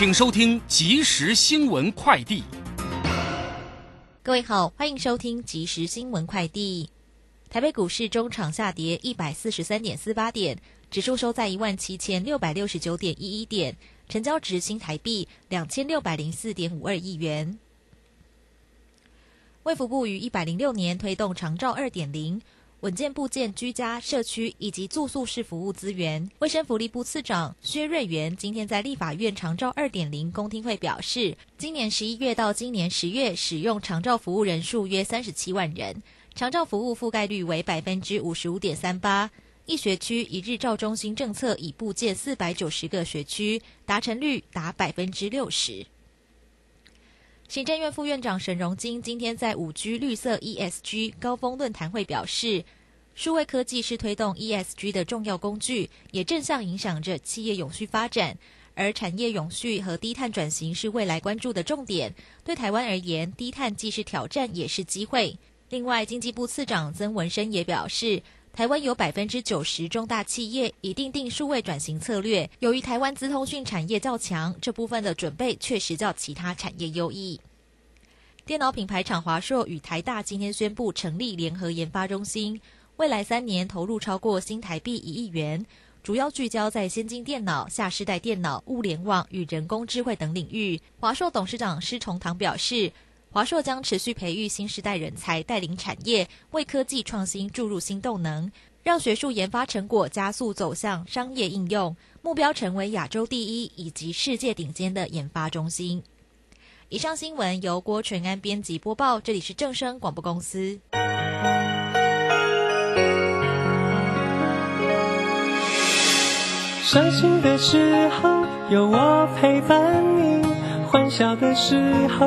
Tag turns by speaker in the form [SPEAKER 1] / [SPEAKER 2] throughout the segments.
[SPEAKER 1] 请收听即时新闻快递。
[SPEAKER 2] 各位好，欢迎收听即时新闻快递。台北股市中场下跌一百四十三点四八点，指数收在一万七千六百六十九点一一点，成交值新台币两千六百零四点五二亿元。卫福部于一百零六年推动长照二点零。稳健部建居家、社区以及住宿式服务资源。卫生福利部次长薛瑞元今天在立法院长照二点零公听会表示，今年十一月到今年十月使用长照服务人数约三十七万人，长照服务覆盖率为百分之五十五点三八。一学区一日照中心政策已部建四百九十个学区，达成率达百分之六十。行政院副院长沈荣金今天在五 G 绿色 ESG 高峰论坛会表示，数位科技是推动 ESG 的重要工具，也正向影响着企业永续发展。而产业永续和低碳转型是未来关注的重点。对台湾而言，低碳既是挑战，也是机会。另外，经济部次长曾文生也表示，台湾有百分之九十中大企业已定定数位转型策略。由于台湾资通讯产业较强，这部分的准备确实较其他产业优异。电脑品牌厂华硕与台大今天宣布成立联合研发中心，未来三年投入超过新台币一亿元，主要聚焦在先进电脑、下世代电脑、物联网与人工智慧等领域。华硕董事长施崇棠表示，华硕将持续培育新时代人才，带领产业为科技创新注入新动能，让学术研发成果加速走向商业应用，目标成为亚洲第一以及世界顶尖的研发中心。以上新闻由郭纯安编辑播报，这里是正声广播公司。
[SPEAKER 3] 伤心的时候有我陪伴你，欢笑的时候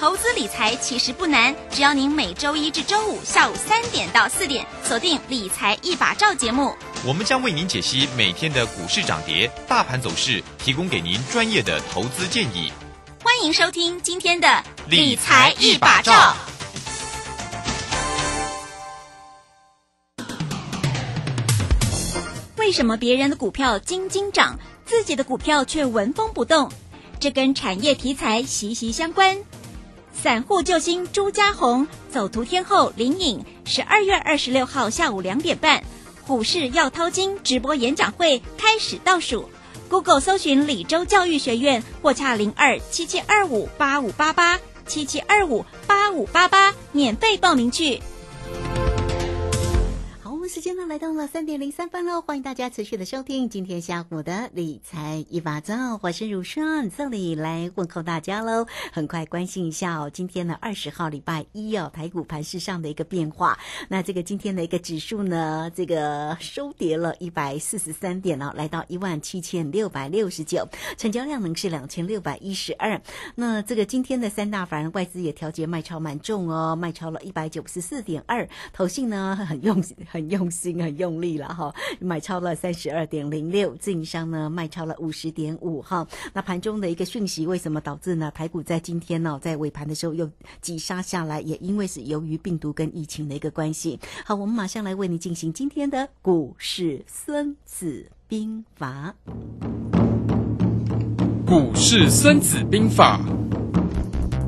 [SPEAKER 4] 投资理财其实不难，只要您每周一至周五下午三点到四点锁定《理财一把照》节目，
[SPEAKER 5] 我们将为您解析每天的股市涨跌、大盘走势，提供给您专业的投资建议。
[SPEAKER 4] 欢迎收听今天的《
[SPEAKER 5] 理财一把照》。
[SPEAKER 4] 为什么别人的股票斤斤涨，自己的股票却纹风不动？这跟产业题材息息相关。散户救星朱家红，走图天后林颖，十二月二十六号下午两点半，股市要掏金直播演讲会开始倒数。Google 搜寻李州教育学院，或洽零二七七二五八五八八七七二五八五八八，免费报名去。
[SPEAKER 6] 时间呢来到了三点零三分喽，欢迎大家持续的收听今天下午的理财一把照，我是如顺，这里来问候大家喽。很快关心一下哦，今天的二十号礼拜一哦，台股盘市上的一个变化。那这个今天的一个指数呢，这个收跌了一百四十三点哦，来到一万七千六百六十九，成交量呢是两千六百一十二。那这个今天的三大法人外资也调节卖超蛮重哦，卖超了一百九十四点二，投信呢很用很。用心很用力了哈，买超了三十二点零六，自营商呢卖超了五十点五哈。那盘中的一个讯息，为什么导致呢？台股在今天呢，在尾盘的时候又急杀下来，也因为是由于病毒跟疫情的一个关系。好，我们马上来为你进行今天的股市孙子兵法。
[SPEAKER 1] 股市孙子兵法。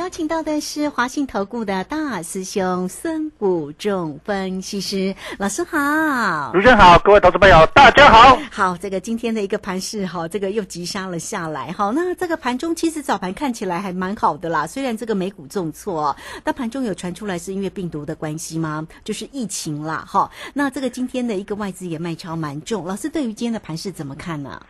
[SPEAKER 6] 邀请请到的是华信投顾的大师兄孙谷仲分析师老师好。
[SPEAKER 7] 主持人好，各位投资朋友大家好。
[SPEAKER 6] 好，这个今天的一个盘势哈，这个又急杀了下来哈。那这个盘中其实早盘看起来还蛮好的啦，虽然这个美股重挫，但盘中有传出来是因为病毒的关系吗？就是疫情啦哈。那这个今天的一个外资也卖超蛮重，老师对于今天的盘势怎么看呢？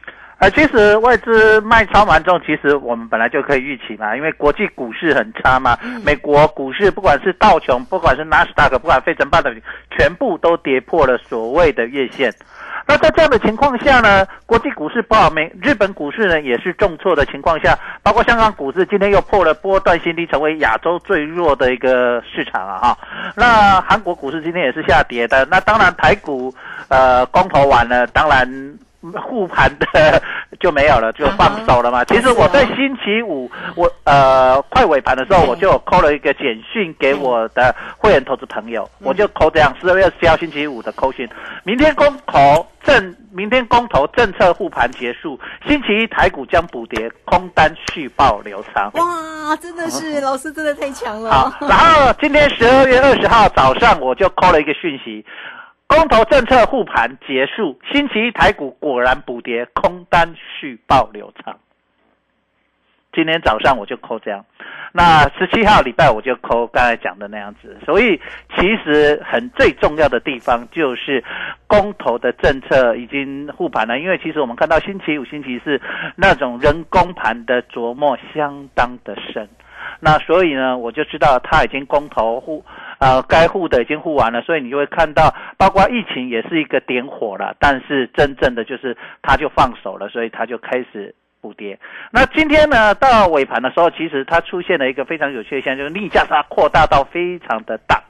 [SPEAKER 7] 呃，其实外资卖超蛮重，其实我们本来就可以预期嘛，因为国际股市很差嘛，美国股市不管是道琼，不管是纳斯达克，不管费城半导体，全部都跌破了所谓的月线。那在这样的情况下呢，国际股市不好，美日本股市呢也是重挫的情况下，包括香港股市今天又破了波段新低，成为亚洲最弱的一个市场啊哈。那韩国股市今天也是下跌的，那当然台股呃公投完了，当然。护盘的就没有了，就放手了嘛。其实我在星期五，我呃快尾盘的时候，我就扣了一个简讯给我的会员投资朋友，我就扣这样：十二月十七号星期五的扣讯，明天公投政，明天公投政策护盘结束，星期一台股将补跌，空单续报流仓。
[SPEAKER 6] 哇，真的是老师真的太强了。
[SPEAKER 7] 好，然后今天十二月二十号早上，我就扣了一个讯息。公投政策护盘结束，星期一台股果然补跌，空单续报流仓。今天早上我就扣这样，那十七号礼拜我就扣刚才讲的那样子。所以其实很最重要的地方就是公投的政策已经护盘了，因为其实我们看到星期五、星期四那种人工盘的琢磨相当的深。那所以呢，我就知道他已经公投护，呃，该护的已经护完了，所以你就会看到，包括疫情也是一个点火了，但是真正的就是他就放手了，所以他就开始补跌。那今天呢，到尾盘的时候，其实它出现了一个非常有趣的现象，就是逆价差扩大到非常的大，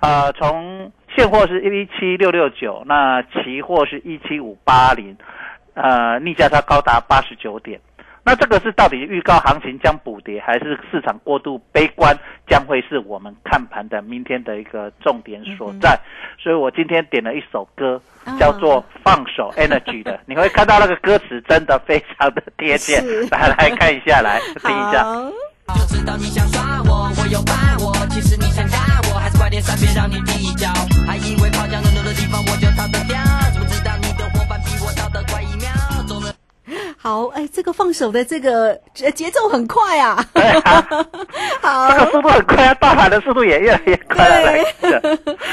[SPEAKER 7] 啊，从现货是一七六六九，那期货是一七五八零，呃，逆价差高达八十九点。那这个是到底预告行情将补跌，还是市场过度悲观，将会是我们看盘的明天的一个重点所在。所以我今天点了一首歌，叫做《放手 Energy》的，你会看到那个歌词真的非常的贴切。来来看一下，来听一下。就知道你想耍我，我有把握。其实你想打我，还是快点闪，别让你第一脚。还以为跑向人多的地方我就逃得掉，怎么知道你的伙伴比我逃得快？
[SPEAKER 6] 好，哎，这个放手的这个节奏很快啊！
[SPEAKER 7] 好，这个速度很快啊，大盘的速度也越来越快了。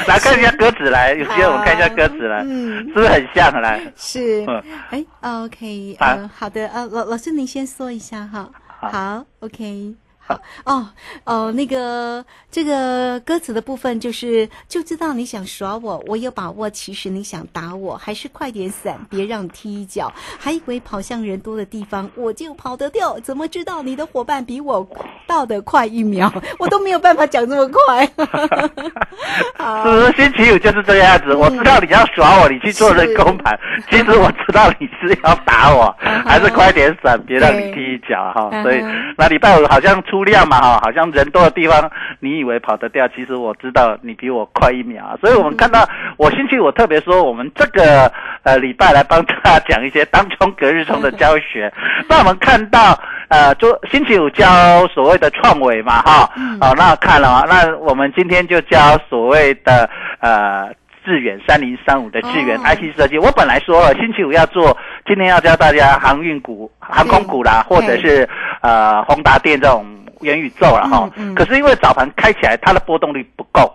[SPEAKER 7] 来看一下鸽子来，有时间我们看一下鸽子来，嗯，是不是很像？来，
[SPEAKER 6] 是，哎，OK，嗯，好的，呃，老老师您先说一下哈，好，OK。哦哦，那个这个歌词的部分就是就知道你想耍我，我有把握。其实你想打我，还是快点闪，别让踢一脚。还以为跑向人多的地方我就跑得掉，怎么知道你的伙伴比我到得快一秒？我都没有办法讲这么快。
[SPEAKER 7] 是不是星期五就是这个样子？我知道你要耍我，你去做人工盘。其实我知道你是要打我，还是快点闪，别让你踢一脚哈。所以那礼拜五好像出。量嘛哈，好像人多的地方，你以为跑得掉，其实我知道你比我快一秒。所以我们看到，我星期五特别说，我们这个呃礼拜来帮大家讲一些当冲隔日冲的教学。那我们看到呃，就星期五教所谓的创伟嘛哈，哦，那看了，那我们今天就教所谓的呃。致远三零三五的致远 IC 设计，我本来说了星期五要做，今天要教大家航运股、航空股啦，或者是呃宏达电这种元宇宙了哈。可是因为早盘开起来，它的波动率不够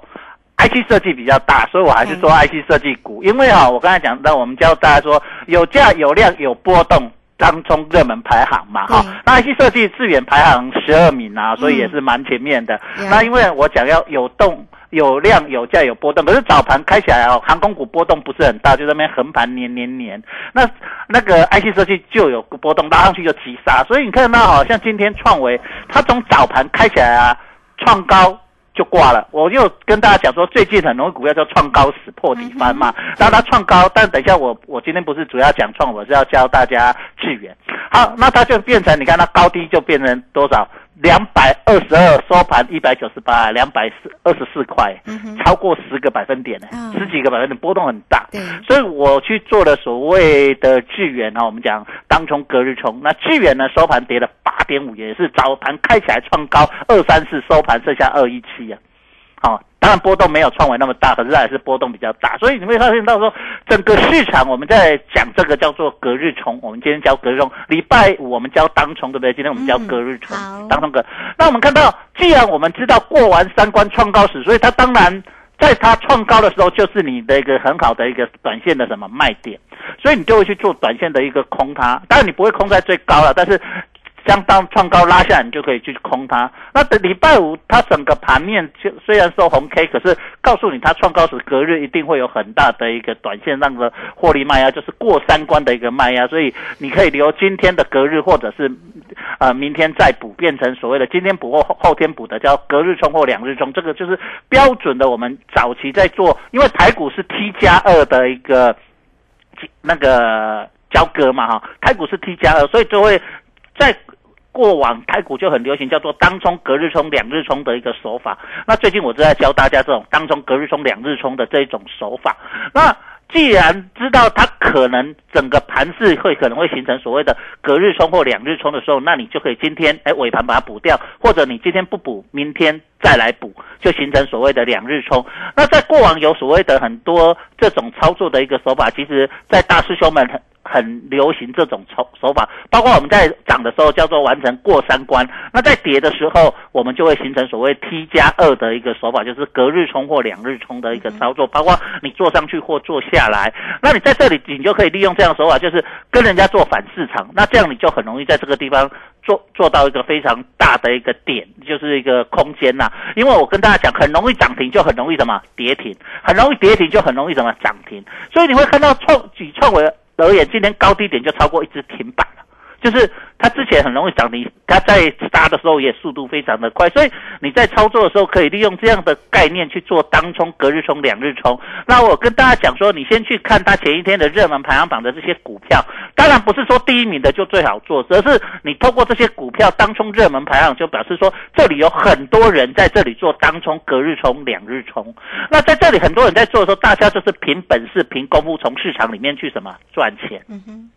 [SPEAKER 7] ，IC 设计比较大，所以我还是做 IC 设计股。因为哈，我刚才讲到，我们教大家说有价有量有波动当中热门排行嘛哈。那 IC 设计致远排行十二名啊，所以也是蛮前面的。那因为我讲要有动。有量有价有波动，可是早盘开起来哦，航空股波动不是很大，就那边横盘年年年。那那个 IC 设计就有波动，拉上去就急杀。所以你看到好像今天创维，它从早盘开起来啊，创高就挂了。我就跟大家讲说，最近很容易股票叫创高死破底翻嘛。然后它创高，但等一下我我今天不是主要讲创，我是要教大家致远。好，那它就变成你看它高低就变成多少？两百二十二收盘一百九十八，两百四二十四块，
[SPEAKER 6] 嗯，
[SPEAKER 7] 超过十个百分点呢、
[SPEAKER 6] 嗯
[SPEAKER 7] 十几个百分点，波动很大。
[SPEAKER 6] 对，
[SPEAKER 7] 所以我去做了所谓的智源啊，我们讲当冲隔日冲，那智源呢收盘跌了八点五，也是早盘开起来创高二三四，收盘剩下二一七啊。好、当然波动没有创维那么大，可是它还是波动比较大，所以你会发现到说，整个市场我们在讲这个叫做隔日冲，我们今天教隔日冲，礼拜五我们教当冲，对不对？今天我们教隔日冲，当冲隔。那我们看到，既然我们知道过完三关创高时，所以它当然在它创高的时候，就是你的一个很好的一个短线的什么卖点，所以你就会去做短线的一个空它。当然你不会空在最高了，但是相当创高拉下来，你就可以去空它。那等礼拜五它整个盘面就虽然收红 K，可是告诉你它创高时隔日一定会有很大的一个短线上的获利卖压，就是过三关的一个卖压，所以你可以留今天的隔日或者是呃明天再补，变成所谓的今天补或后天补的叫隔日冲或两日冲，这个就是标准的我们早期在做，因为台股是 T 加二的一个那个交割嘛哈，台股是 T 加二，所以就会在过往太股就很流行叫做当冲、隔日冲、两日冲的一个手法。那最近我正在教大家这种当冲、隔日冲、两日冲的这一种手法。那既然知道它可能整个盘势会可能会形成所谓的隔日冲或两日冲的时候，那你就可以今天哎尾盘把它补掉，或者你今天不补，明天再来补，就形成所谓的两日冲。那在过往有所谓的很多这种操作的一个手法，其实在大师兄们很流行这种手手法，包括我们在涨的时候叫做完成过三关，那在跌的时候，我们就会形成所谓 T 加二的一个手法，就是隔日冲或两日冲的一个操作，包括你做上去或做下来，那你在这里你就可以利用这样的手法，就是跟人家做反市场，那这样你就很容易在这个地方做做到一个非常大的一个点，就是一个空间呐、因为我跟大家讲，很容易涨停就很容易什么跌停，很容易跌停就很容易什么涨停，所以你会看到创举创维而言，今天高低点就超过一只停板了。就是它之前很容易涨停，它在杀的时候也速度非常的快，所以你在操作的时候可以利用这样的概念去做当冲、隔日冲、两日冲。那我跟大家讲说，你先去看它前一天的热门排行榜的这些股票，当然不是说第一名的就最好做，而是你透过这些股票当冲热门排行，就表示说这里有很多人在这里做当冲、隔日冲、两日冲。那在这里很多人在做的时候，大家就是凭本事、凭功夫从市场里面去什么赚钱。
[SPEAKER 6] 嗯哼，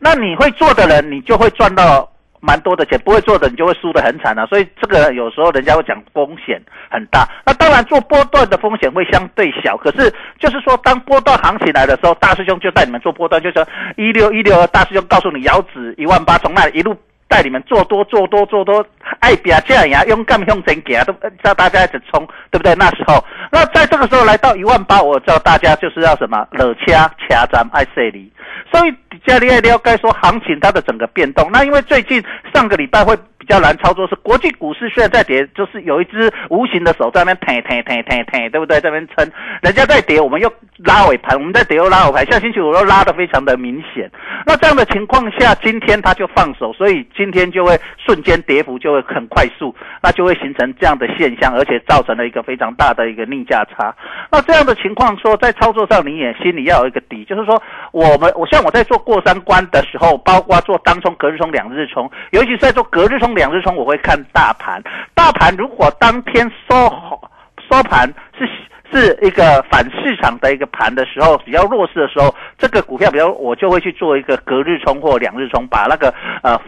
[SPEAKER 7] 那你会做的人，你就会赚到蛮多的钱；不会做的，你就会输得很惨啊。所以这个有时候人家会讲风险很大。那当然做波段的风险会相对小，可是就是说，当波段行情来的时候，大师兄就带你们做波段，就说一六一六二，大师兄告诉你遥指一万八，从那一路。带你们做多做多做多，爱比啊这样呀，勇敢向前行，都叫大家一直冲，对不对？那时候，那在这个时候来到一万八，我叫大家就是要什么，惹掐掐咱爱设离。所以家里要了解说行情它的整个变动。那因为最近上个礼拜会比较难操作，是国际股市虽然在跌，就是有一只无形的手在那边腾腾腾腾腾，对不对？在那边撑，人家在跌，我们又拉尾盘，我们在跌又拉尾盘，下星期五又拉得非常的明显。那这样的情况下，今天它就放手，所以今天就会瞬间跌幅就会很快速，那就会形成这样的现象，而且造成了一个非常大的一个逆价差。那这样的情况说，在操作上你也心里要有一个底，就是说我们我像我在做过三关的时候，包括做当冲、隔日冲、两日冲，尤其是在做隔日冲、两日冲，我会看大盘。大盘如果当天收好收盘是。是一个反市场的一个盘的时候，比较弱势的时候，这个股票比较我就会去做一个隔日冲或两日冲，把那个呃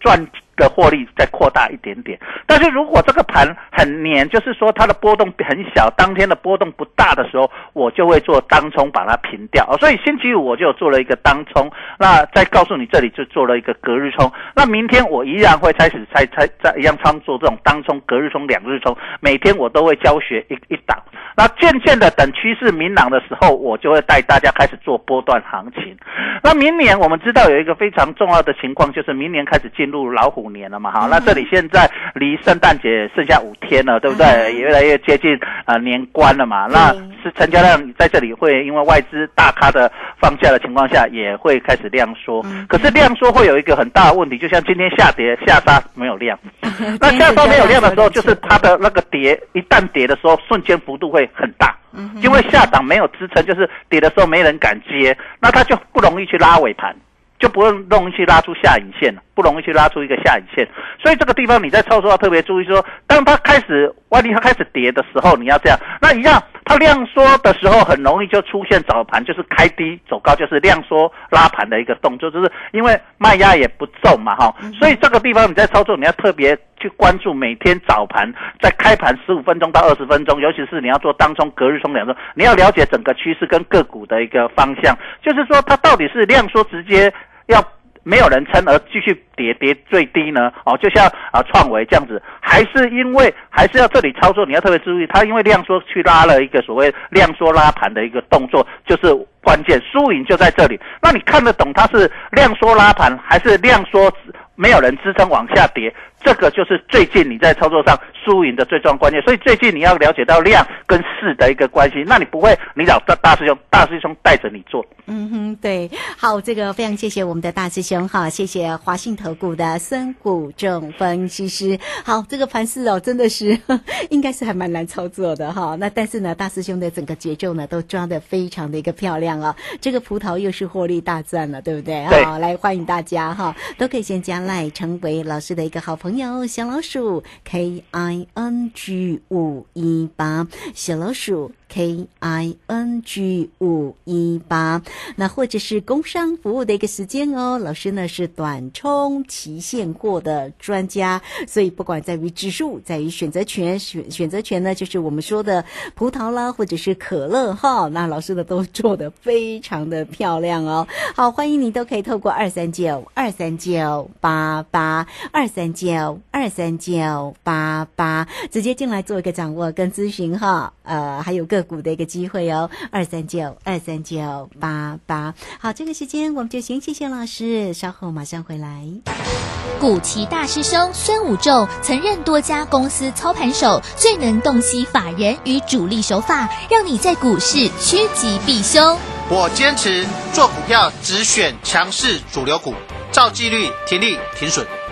[SPEAKER 7] 赚的获利再扩大一点点。但是如果这个盘很黏，就是说它的波动很小，当天的波动不大的时候，我就会做当冲把它平掉。所以星期五我就做了一个当冲，那再告诉你这里就做了一个隔日冲。那明天我依然会开始在在在一样操作这种当冲、隔日冲、两日冲，每天我都会教学一一档。那渐渐的，等趋势明朗的时候，我就会带大家开始做波段行情。那明年我们知道有一个非常重要的情况，就是明年开始进入老虎年了嘛，好。那这里现在离圣诞节剩下五天了，对不对？
[SPEAKER 6] 嗯
[SPEAKER 7] 也越来越接近呃年关了嘛。那是成交量在这里会因为外资大咖的放假的情况下，也会开始量缩。可是量缩会有一个很大的问题，就像今天下跌下杀没有量，那下杀没有量的时候，就是它的那个跌一旦跌的时候，瞬间幅度会很大。因为下档没有支撑，就是跌的时候没人敢接，那它就不容易去拉尾盘，就不容容易去拉出下影线，不容易去拉出一个下影线。所以这个地方你在操作要特别注意，说当它开始万一它开始跌的时候，你要这样。那一样，它量缩的时候很容易就出现早盘就是开低走高，就是量缩拉盘的一个动作，就是因为卖压也不重嘛，哈。所以这个地方你在操作你要特别去关注每天早盘在开盘十五分钟到二十分钟，尤其是你要做当冲、隔日冲两周，你要了解整个趋势跟个股的一个方向，就是说它到底是量缩直接。要没有人撑而继续跌跌最低呢？哦，就像啊创维这样子，还是因为还是要这里操作，你要特别注意，它因为量缩去拉了一个所谓量缩拉盘的一个动作，就是关键输赢就在这里。那你看得懂它是量缩拉盘，还是量缩没有人支撑往下跌？这个就是最近你在操作上输赢的最重要关键，所以最近你要了解到量跟势的一个关系，那你不会你找大大师兄，大师兄带着你做。
[SPEAKER 6] 嗯哼，对，好，这个非常谢谢我们的大师兄哈，谢谢华信投顾的孙谷正分析师。好，这个盘势哦，真的是 应该是还蛮难操作的哈。那但是呢，大师兄的整个节奏呢都抓的非常的一个漂亮哦。这个葡萄又是获利大赚了，对不对？
[SPEAKER 7] 对，
[SPEAKER 6] 来欢迎大家哈，都可以先加赖成为老师的一个好朋友。朋友，小老鼠 K I N G 五一八，小老鼠。K I N G 五一八，那或者是工商服务的一个时间哦。老师呢是短冲期现货的专家，所以不管在于指数，在于选择权，选选择权呢就是我们说的葡萄啦，或者是可乐哈。那老师呢都做的非常的漂亮哦。好，欢迎你都可以透过二三九二三九八八二三九二三九八八直接进来做一个掌握跟咨询哈。呃，还有个。股的一个机会哦，二三九二三九八八。好，这个时间我们就先谢谢老师，稍后马上回来。
[SPEAKER 2] 古奇大师兄孙武仲曾任多家公司操盘手，最能洞悉法人与主力手法，让你在股市趋吉避凶。
[SPEAKER 8] 我坚持做股票只选强势主流股，照纪律停利停损。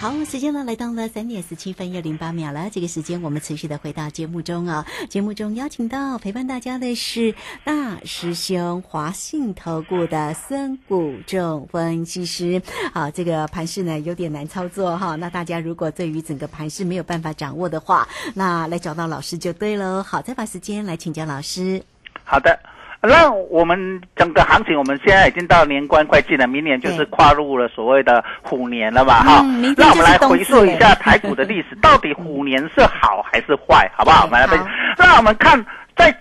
[SPEAKER 6] 好，时间呢来到了三点十七分又零八秒了。这个时间我们持续的回到节目中啊。节目中邀请到陪伴大家的是大师兄华信投顾的孙谷仲分析师。好，这个盘势呢有点难操作哈。那大家如果对于整个盘势没有办法掌握的话，那来找到老师就对喽。好，再把时间来请教老师。
[SPEAKER 7] 好的。那我们整个行情，我们现在已经到年关快进了，明年就是跨入了所谓的虎年了嘛，哈。那我们来回溯一下台股的历史，到底虎年是好还是坏，好不好？我们来分析。那我们看在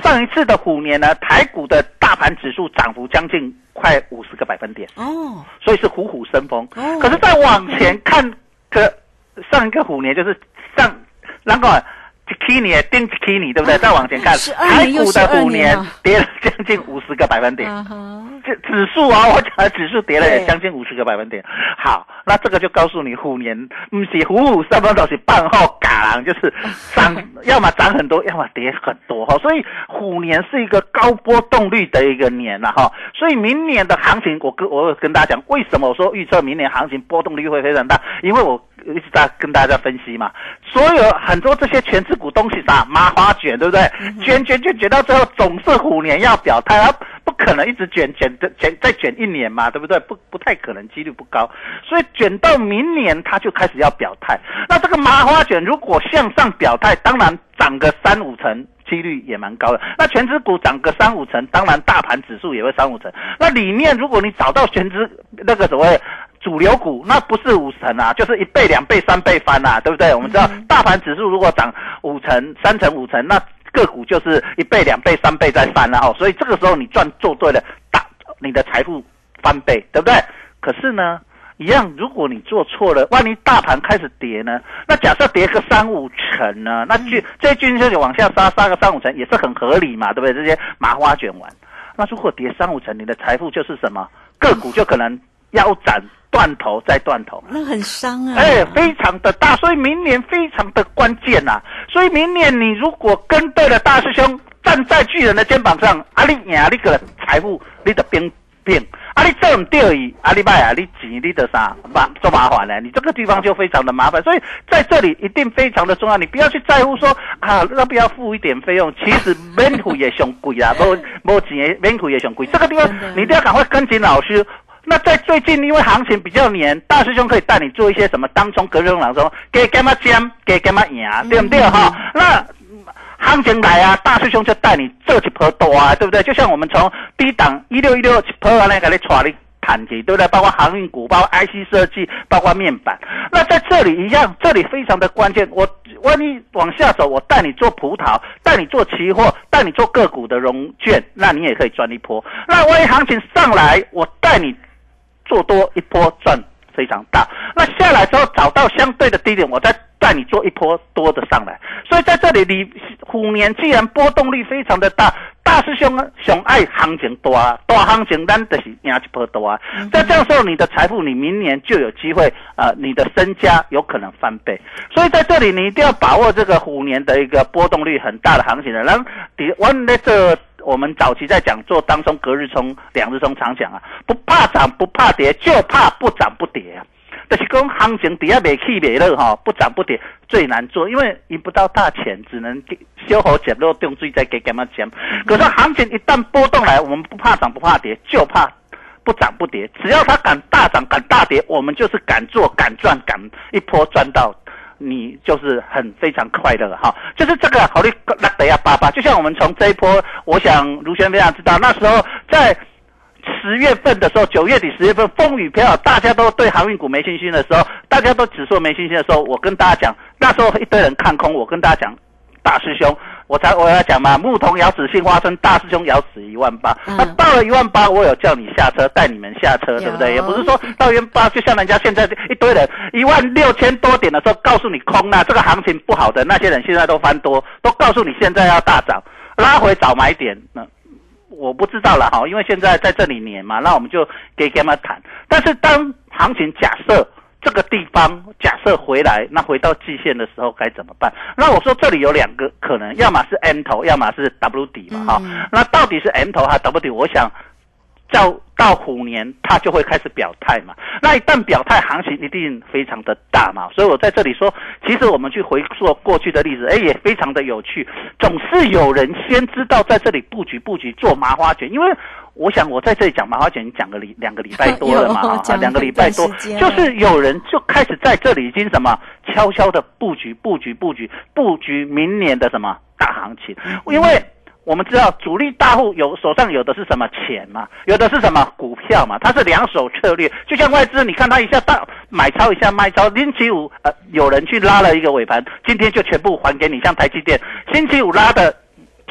[SPEAKER 7] 上一次的虎年呢，台股的大盘指数涨幅将近快五十个百分点哦，所以是虎虎生风。哦。可是再往前看个上一个虎年，就是上那个。七年定七年，对不对？再往前看，台股的五年跌了将近五十个百分点，这指数啊，我讲的指数跌了将近五十个百分点。好，那这个就告诉你，虎年不是虎虎生风，都是半后港，就是涨，要么涨很多，要么跌很多哈。所以虎年是一个高波动率的一个年了哈。所以明年的行情，我跟我跟大家讲，为什么我说预测明年行情波动率会非常大？因为我。一直在跟大家分析嘛，所有很多这些全职股东西啥麻花卷，对不对？卷卷卷卷到最后，总是虎年要表态，它不可能一直卷卷的卷再卷一年嘛，对不对？不不太可能，几率不高。所以卷到明年，它就开始要表态。那这个麻花卷如果向上表态，当然涨个三五成，几率也蛮高的。那全职股涨个三五成，当然大盘指数也会三五成。那里面如果你找到全职那个所谓。主流股那不是五成啊，就是一倍、两倍、三倍翻啊，对不对？我们知道大盘指数如果涨五成、三成、五成，那个股就是一倍、两倍、三倍再翻了哦。所以这个时候你赚做对了，大你的财富翻倍，对不对？可是呢，一样，如果你做错了，万一大盘开始跌呢？那假设跌个三五成呢？那均这均线就往下杀，杀个三五成也是很合理嘛，对不对？这些麻花卷完，那如果跌三五成，你的财富就是什么？个股就可能腰斩。断头再断头。
[SPEAKER 6] 那很伤啊！
[SPEAKER 7] 哎，非常的大，所以明年非常的关键呐、所以明年你如果跟对了大师兄，站在巨人的肩膀上，啊，你赢你个财富，你的变变，啊，你做唔对伊，啊，你卖啊，你钱你的啥麻做麻烦呢？你这个地方就非常的麻烦，所以在这里一定非常的重要，你不要去在乎说啊，要不要付一点费用？其实免费也上贵啦，无无钱的免费也上贵，这个地方你一定要赶快跟紧老师。那在最近，因为行情比较黏，大师兄可以带你做一些什么当中、隔日冲、朗冲，给干嘛尖，给干嘛赢，对不对哈？那嗯行情来啊，大师兄就带你做一波多啊，对不对？就像我们从低档一六一六一波完了，给你传你谈起，对不对？包括航运股，包括 IC 设计，包括面板。那在这里一样，这里非常的关键。我万一往下走，我带你做葡萄，带你做期货，带你做个股的融券，那你也可以赚一波。那万一行情上来，我带你做多一波赚非常大。那下来之后找到相对的低点，我再带你做一波多的上来。所以在这里，你虎年既然波动率非常的大，大师兄啊，熊爱行情大，大行情咱就是赢一波多啊。在这样时候，你的财富，你明年就有机会，呃，你的身家有可能翻倍。所以在这里，你一定要把握这个虎年的一个波动率很大的行情的。然后，第我那这我们早期在讲做当中隔日冲、两日冲常讲啊，不怕涨不怕跌，就怕不涨不跌啊。就是讲行情底下没起没落哈，不涨不跌最难做，因为赢不到大钱，只能小好捡落用水再给干嘛钱。可是行情一旦波动来，我们不怕涨不怕跌，就怕不涨不跌。只要它敢大涨敢大跌，我们就是敢做敢赚敢一波赚到。你就是很非常快乐哈，就是这个好利那得要八八，就像我们从这一波，我想卢轩非常知道，那时候在十月份的时候，九月底十月份风雨飘摇，大家都对航运股没信心的时候，大家都指数没信心的时候，我跟大家讲，那时候一堆人看空，我跟大家讲，大师兄，我才我要讲嘛，牧童遥指杏花村，大师兄遥指一万八，
[SPEAKER 6] 嗯
[SPEAKER 7] 那到了一万八，我有叫你下车，带你们下车，对不对？也不是说到一万八，就像人家现在一堆人一万六千多点的时候，告诉你空啊这个行情不好的那些人，现在都翻多，都告诉你现在要大涨，拉回早买点，那我不知道了哈，因为现在在这里年嘛，那我们就给他们谈。但是当行情假设这个地方假设回来，那回到季线的时候该怎么办？那我说这里有两个可能，要么是 M 头，要么是 W 底嘛哈、
[SPEAKER 6] 嗯
[SPEAKER 7] 那到底是 M 头还是 W 底？我想。到到虎年，它就会开始表态嘛。那一旦表态，行情一定非常的大嘛。所以我在这里说，其实我们去回溯过去的例子，哎，也非常的有趣。总是有人先知道在这里布局布局做麻花卷，因为我想我在这里讲麻花卷讲个礼两个礼拜多了嘛，两个礼拜多就是有人就开始在这里已经什么悄悄的布局布局布局布局明年的什么大行情，因为。我们知道主力大户有手上有的是什么钱嘛，有的是什么股票嘛，它是两手策略。就像外资，你看它一下大买超一下卖超，星期五呃有人去拉了一个尾盘，今天就全部还给你，像台积电，星期五拉的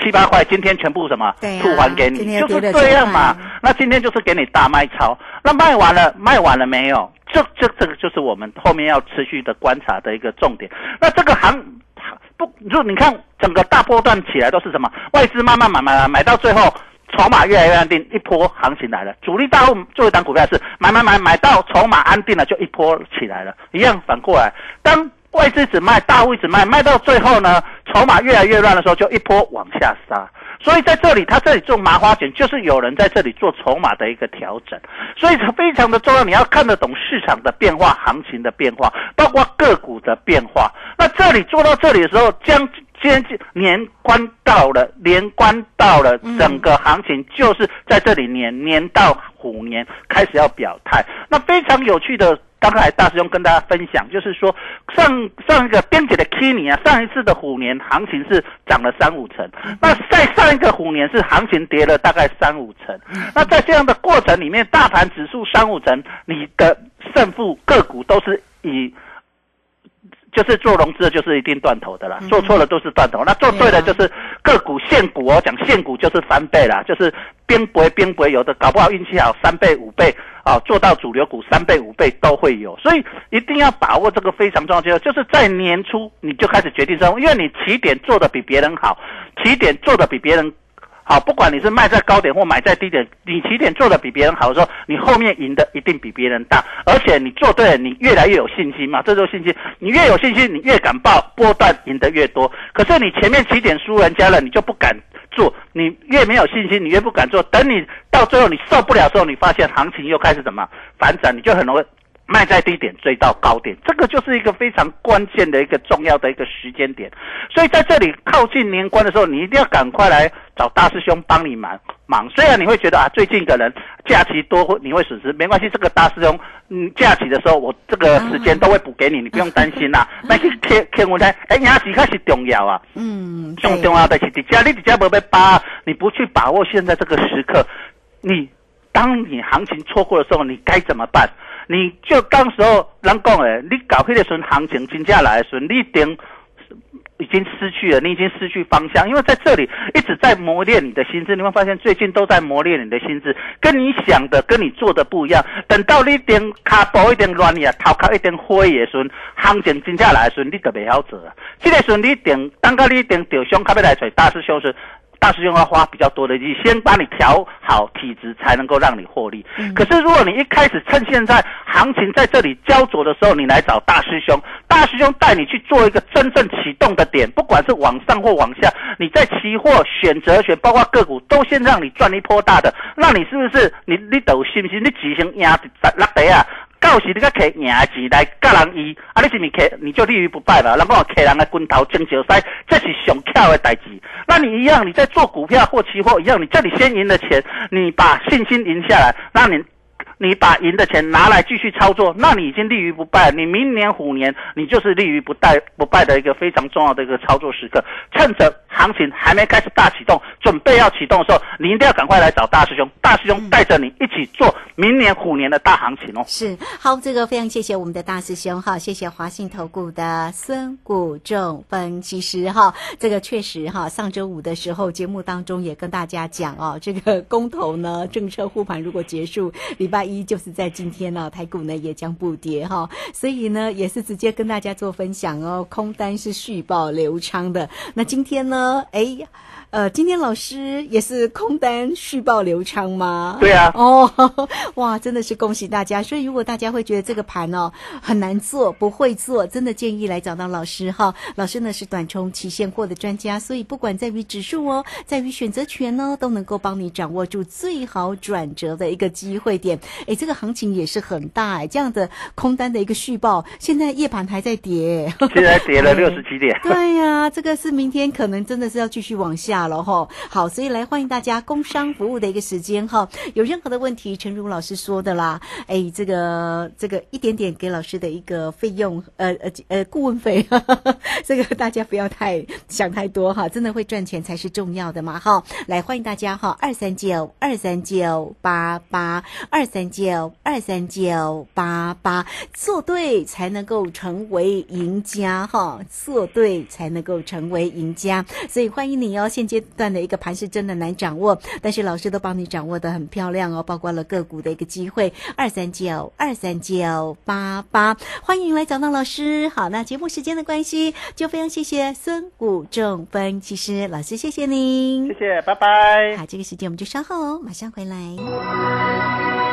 [SPEAKER 7] 七八块，今天全部什么
[SPEAKER 6] 对啊
[SPEAKER 7] 吐还给你，就是这样嘛。那今天就是给你大卖超，那卖完了，卖完了没有？这这这个就是我们后面要持续的观察的一个重点。那这个行不，就你看整个大波段起来都是什么？外资慢慢买买买买到最后。筹码越来越安定，一波行情来了。主力大户做一档股票是买买买买到筹码安定了，就一波起来了。一样反过来，当外资只卖，大户只卖，卖到最后呢，筹码越来越乱的时候，就一波往下杀。所以在这里，他这里做麻花卷，就是有人在这里做筹码的一个调整，所以非常的重要。你要看得懂市场的变化、行情的变化，包括个股的变化。那这里做到这里的时候，将接近年关到了，年关到了，整个行情就是在这里年年到虎年开始要表态。那非常有趣的。刚才大师兄跟大家分享，就是说上上一个编辑的 K 年啊，上一次的虎年行情是涨了三五成，那在上一个虎年是行情跌了大概三五成。那在这样的过程里面，大盘指数三五成，你的胜负个股都是以。就是做融资的，就是一定断头的啦。做错了都是断头，那做对了就是个股现股哦，讲现股就是翻倍啦，就是边博边博，有的搞不好运气好三倍五倍啊，做到主流股三倍五倍都会有，所以一定要把握这个非常重要的机会，就是在年初你就开始决定生活，因为你起点做的比别人好，起点做的比别人好，不管你是卖在高点或买在低点，你起点做的比别人好的时候，你后面赢的一定比别人大，而且你做对了，你越来越有信心嘛，这就是信心。你越有信心，你越敢报，波段赢得越多。可是你前面起点输人家了，你就不敢做，你越没有信心，你越不敢做。等你到最后你受不了的时候，你发现行情又开始怎么反转，你就很容易。卖在低点追到高点，这个就是一个非常关键的一个重要的一个时间点。所以在这里靠近年关的时候，你一定要赶快来找大师兄帮你忙忙。虽然你会觉得啊，最近的人假期多，你会损失，没关系，这个大师兄，嗯，假期的时候我这个时间都会补给你，你不用担心啦。那去天天文台，哎，牙齿开始重要啊。
[SPEAKER 6] 嗯，
[SPEAKER 7] 重重要的是，你家你家不被扒，你不去把握现在这个时刻，你当你行情错过的时候，你该怎么办？你就当时候人讲诶，你搞迄个时行情真正来的时，你一定已经失去了，你已经失去方向，因为在这里一直在磨练你的心智。你会发现最近都在磨练你的心智，跟你想的、跟你做的不一样。等到你点卡薄一点乱呀，头壳一点灰的时，行情真正来的时，你就袂晓做。这个时你点，等到你点调上卡要来找大师兄时。大师兄要花比较多的力，先把你调好体质，才能够让你获利。可是如果你一开始趁现在行情在这里焦灼的时候，你来找大师兄，大师兄带你去做一个真正启动的点，不管是往上或往下，你在期货、选择权，包括个股，都先让你赚一波大的。那你是不是你你都信不信？你执行压落地啊？到时你个客赢钱来甲人伊，啊你是咪客你就立于不败了？人讲客人的滚头争石塞，这是上巧的代志。那你一样，你在做股票或期货一样，你这里先赢的钱，你把信心赢下来，那你。你把赢的钱拿来继续操作，那你已经立于不败。你明年虎年，你就是立于不败不败的一个非常重要的一个操作时刻。趁着行情还没开始大启动，准备要启动的时候，你一定要赶快来找大师兄。大师兄带着你一起做明年虎年的大行情哦。
[SPEAKER 6] 是好，这个非常谢谢我们的大师兄哈，谢谢华信投顾的孙谷仲分析师哈。这个确实哈，上周五的时候节目当中也跟大家讲哦，这个公投呢，政策护盘如果结束，礼拜一就是在今天呢，台股呢也将不跌哈，所以呢也是直接跟大家做分享哦，空单是续报流仓的。那今天呢，哎呀。呃，今天老师也是空单续报流畅吗？
[SPEAKER 7] 对啊。
[SPEAKER 6] 哦，哇，真的是恭喜大家！所以如果大家会觉得这个盘哦很难做，不会做，真的建议来找到老师哈。老师呢是短冲期现货的专家，所以不管在于指数哦，在于选择权呢，都能够帮你掌握住最好转折的一个机会点。哎，这个行情也是很大哎，这样的空单的一个续报，现在夜盘还在跌，
[SPEAKER 7] 现在跌了 六十几点。
[SPEAKER 6] 对呀，这个是明天可能真的是要继续往下。了哈，好，所以来欢迎大家工商服务的一个时间哈，有任何的问题，陈如老师说的啦，哎，这个这个一点点给老师的一个费用，呃呃呃，顾问费，这个大家不要太想太多哈，真的会赚钱才是重要的嘛哈，来欢迎大家哈，二三九二三九八八二三九二三九八八，做对才能够成为赢家哈，做对才能够成为赢家，所以欢迎你哦，现阶段的一个盘是真的难掌握，但是老师都帮你掌握的很漂亮哦，包括了个股的一个机会，二三九二三九八八，欢迎来找到老师。好，那节目时间的关系，就非常谢谢孙谷正分析师老师，谢谢您，
[SPEAKER 7] 谢谢，拜拜。
[SPEAKER 6] 好，这个时间我们就稍后哦马上回来。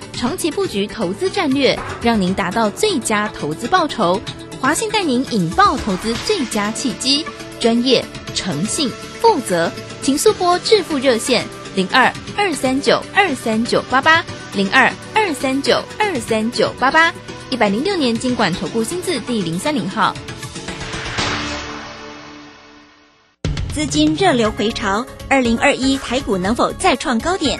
[SPEAKER 9] 长期布局投资战略，让您达到最佳投资报酬。华信带您引爆投资最佳契机，专业、诚信、负责，请速拨致富热线零二二三九二三九八八零二二三九二三九八八。一百零六年经管投顾新字第零三零号。
[SPEAKER 4] 资金热流回潮，二零二一台股能否再创高点？